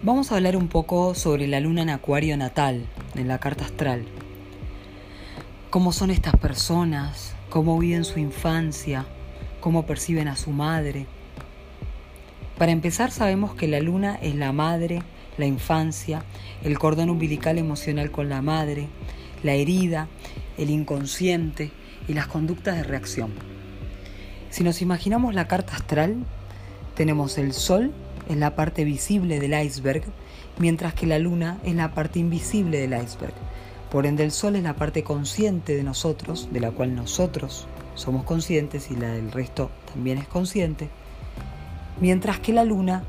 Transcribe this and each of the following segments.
Vamos a hablar un poco sobre la luna en acuario natal, en la carta astral. ¿Cómo son estas personas? ¿Cómo viven su infancia? ¿Cómo perciben a su madre? Para empezar sabemos que la luna es la madre, la infancia, el cordón umbilical emocional con la madre, la herida, el inconsciente y las conductas de reacción. Si nos imaginamos la carta astral, tenemos el sol es la parte visible del iceberg, mientras que la luna es la parte invisible del iceberg. Por ende, el sol es la parte consciente de nosotros, de la cual nosotros somos conscientes y la del resto también es consciente, mientras que la luna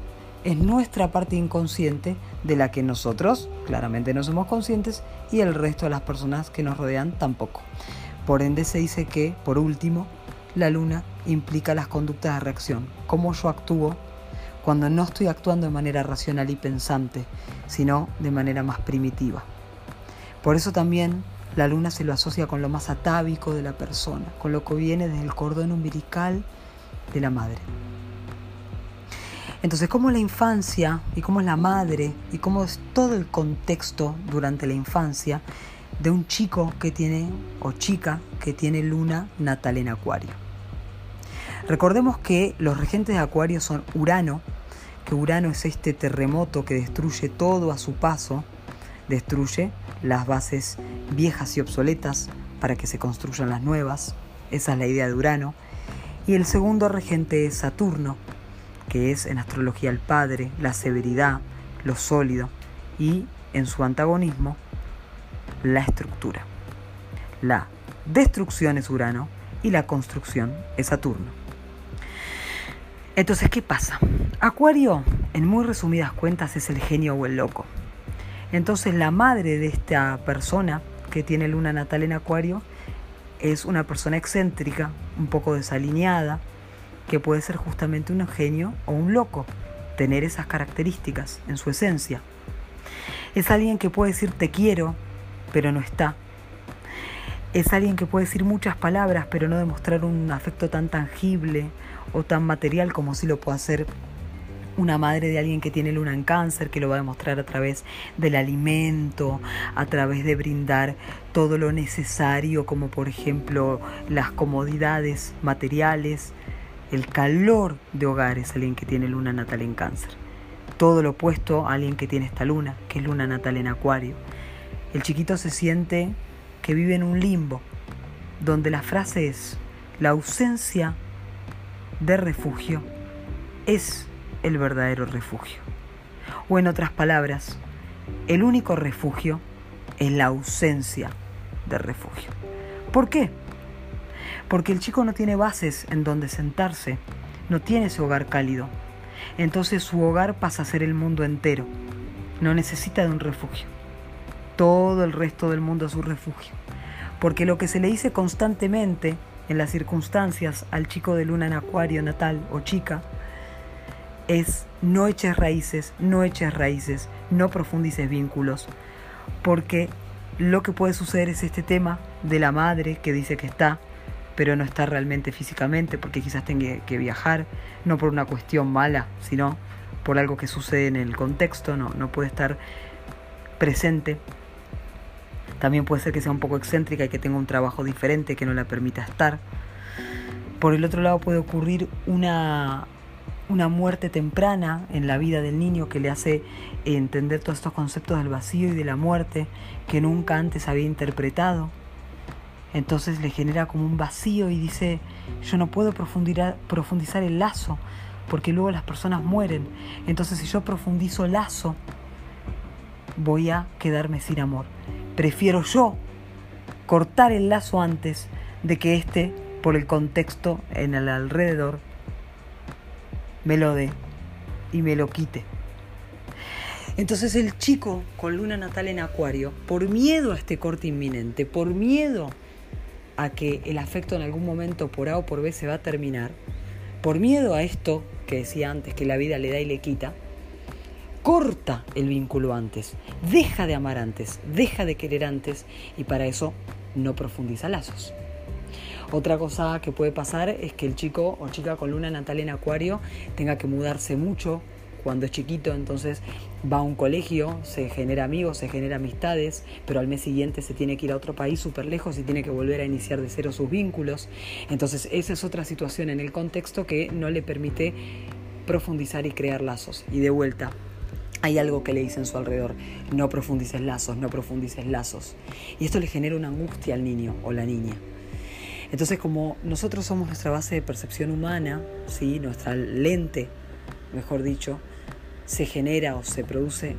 es nuestra parte inconsciente de la que nosotros claramente no somos conscientes y el resto de las personas que nos rodean tampoco. Por ende se dice que, por último, la luna implica las conductas de reacción, cómo yo actúo cuando no estoy actuando de manera racional y pensante, sino de manera más primitiva. Por eso también la luna se lo asocia con lo más atávico de la persona, con lo que viene desde el cordón umbilical de la madre. Entonces, ¿cómo la infancia y cómo es la madre y cómo es todo el contexto durante la infancia de un chico que tiene o chica que tiene luna natal en acuario? Recordemos que los regentes de Acuario son Urano, que Urano es este terremoto que destruye todo a su paso, destruye las bases viejas y obsoletas para que se construyan las nuevas, esa es la idea de Urano, y el segundo regente es Saturno, que es en astrología el padre, la severidad, lo sólido, y en su antagonismo, la estructura. La destrucción es Urano y la construcción es Saturno. Entonces, ¿qué pasa? Acuario, en muy resumidas cuentas, es el genio o el loco. Entonces, la madre de esta persona que tiene luna natal en Acuario es una persona excéntrica, un poco desalineada, que puede ser justamente un genio o un loco, tener esas características en su esencia. Es alguien que puede decir te quiero, pero no está. Es alguien que puede decir muchas palabras, pero no demostrar un afecto tan tangible o tan material como si lo puede hacer una madre de alguien que tiene luna en cáncer, que lo va a demostrar a través del alimento, a través de brindar todo lo necesario, como por ejemplo las comodidades materiales, el calor de hogar es alguien que tiene luna natal en cáncer. Todo lo opuesto a alguien que tiene esta luna, que es luna natal en acuario. El chiquito se siente que vive en un limbo, donde la frase es, la ausencia de refugio es el verdadero refugio. O en otras palabras, el único refugio es la ausencia de refugio. ¿Por qué? Porque el chico no tiene bases en donde sentarse, no tiene ese hogar cálido. Entonces su hogar pasa a ser el mundo entero. No necesita de un refugio. Todo el resto del mundo es su refugio. Porque lo que se le dice constantemente en las circunstancias al chico de luna en acuario natal o chica es no eches raíces, no eches raíces, no profundices vínculos, porque lo que puede suceder es este tema de la madre que dice que está, pero no está realmente físicamente, porque quizás tenga que viajar, no por una cuestión mala, sino por algo que sucede en el contexto, no, no puede estar presente también puede ser que sea un poco excéntrica y que tenga un trabajo diferente que no la permita estar. Por el otro lado puede ocurrir una, una muerte temprana en la vida del niño que le hace entender todos estos conceptos del vacío y de la muerte que nunca antes había interpretado. Entonces le genera como un vacío y dice, yo no puedo profundizar el lazo porque luego las personas mueren. Entonces si yo profundizo el lazo, voy a quedarme sin amor. Prefiero yo cortar el lazo antes de que éste, por el contexto en el alrededor, me lo dé y me lo quite. Entonces el chico con luna natal en acuario, por miedo a este corte inminente, por miedo a que el afecto en algún momento por A o por B se va a terminar, por miedo a esto que decía antes, que la vida le da y le quita, corta el vínculo antes, deja de amar antes, deja de querer antes y para eso no profundiza lazos. Otra cosa que puede pasar es que el chico o chica con luna natal en acuario tenga que mudarse mucho cuando es chiquito, entonces va a un colegio, se genera amigos, se genera amistades, pero al mes siguiente se tiene que ir a otro país súper lejos y tiene que volver a iniciar de cero sus vínculos. Entonces esa es otra situación en el contexto que no le permite profundizar y crear lazos. Y de vuelta, hay algo que le dice en su alrededor, no profundices lazos, no profundices lazos. Y esto le genera una angustia al niño o la niña. Entonces, como nosotros somos nuestra base de percepción humana, ¿sí? nuestra lente, mejor dicho, se genera o se produce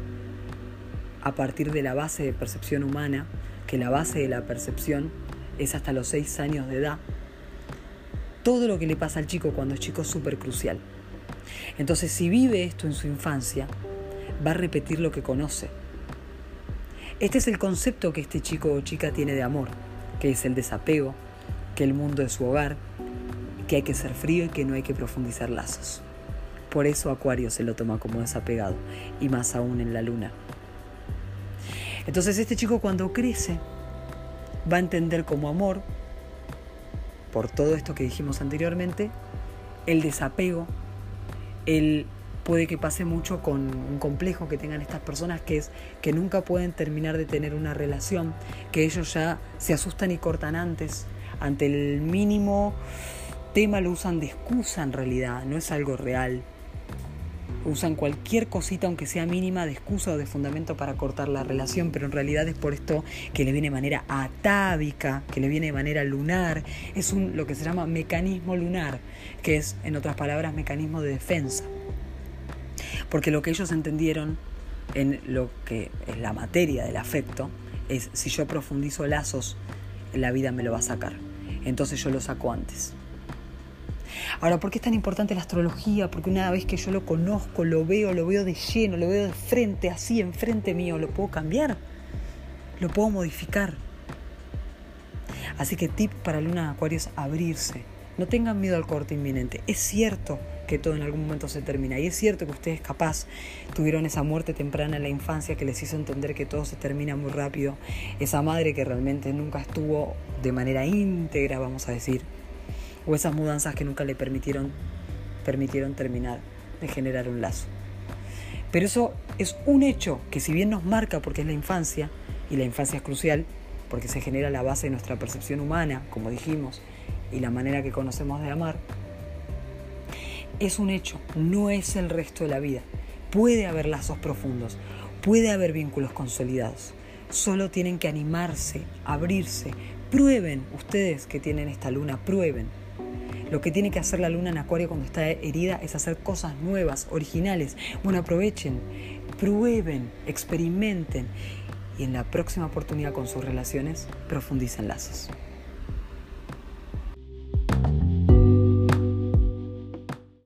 a partir de la base de percepción humana, que la base de la percepción es hasta los 6 años de edad, todo lo que le pasa al chico cuando es chico es súper crucial. Entonces, si vive esto en su infancia, va a repetir lo que conoce. Este es el concepto que este chico o chica tiene de amor, que es el desapego, que el mundo es su hogar, que hay que ser frío y que no hay que profundizar lazos. Por eso Acuario se lo toma como desapegado, y más aún en la luna. Entonces este chico cuando crece va a entender como amor, por todo esto que dijimos anteriormente, el desapego, el puede que pase mucho con un complejo que tengan estas personas, que es que nunca pueden terminar de tener una relación, que ellos ya se asustan y cortan antes, ante el mínimo tema lo usan de excusa en realidad, no es algo real. Usan cualquier cosita, aunque sea mínima, de excusa o de fundamento para cortar la relación, pero en realidad es por esto que le viene de manera atávica, que le viene de manera lunar. Es un, lo que se llama mecanismo lunar, que es, en otras palabras, mecanismo de defensa. Porque lo que ellos entendieron en lo que es la materia del afecto es si yo profundizo lazos, la vida me lo va a sacar. Entonces yo lo saco antes. Ahora, ¿por qué es tan importante la astrología? Porque una vez que yo lo conozco, lo veo, lo veo de lleno, lo veo de frente, así, enfrente mío, lo puedo cambiar, lo puedo modificar. Así que tip para Luna Acuario es abrirse. No tengan miedo al corte inminente. Es cierto que todo en algún momento se termina. Y es cierto que ustedes capaz tuvieron esa muerte temprana en la infancia que les hizo entender que todo se termina muy rápido. Esa madre que realmente nunca estuvo de manera íntegra, vamos a decir. O esas mudanzas que nunca le permitieron, permitieron terminar de generar un lazo. Pero eso es un hecho que si bien nos marca porque es la infancia, y la infancia es crucial, porque se genera la base de nuestra percepción humana, como dijimos, y la manera que conocemos de amar, es un hecho, no es el resto de la vida. Puede haber lazos profundos, puede haber vínculos consolidados. Solo tienen que animarse, abrirse. Prueben, ustedes que tienen esta luna, prueben. Lo que tiene que hacer la luna en Acuario cuando está herida es hacer cosas nuevas, originales. Bueno, aprovechen, prueben, experimenten y en la próxima oportunidad con sus relaciones profundicen lazos.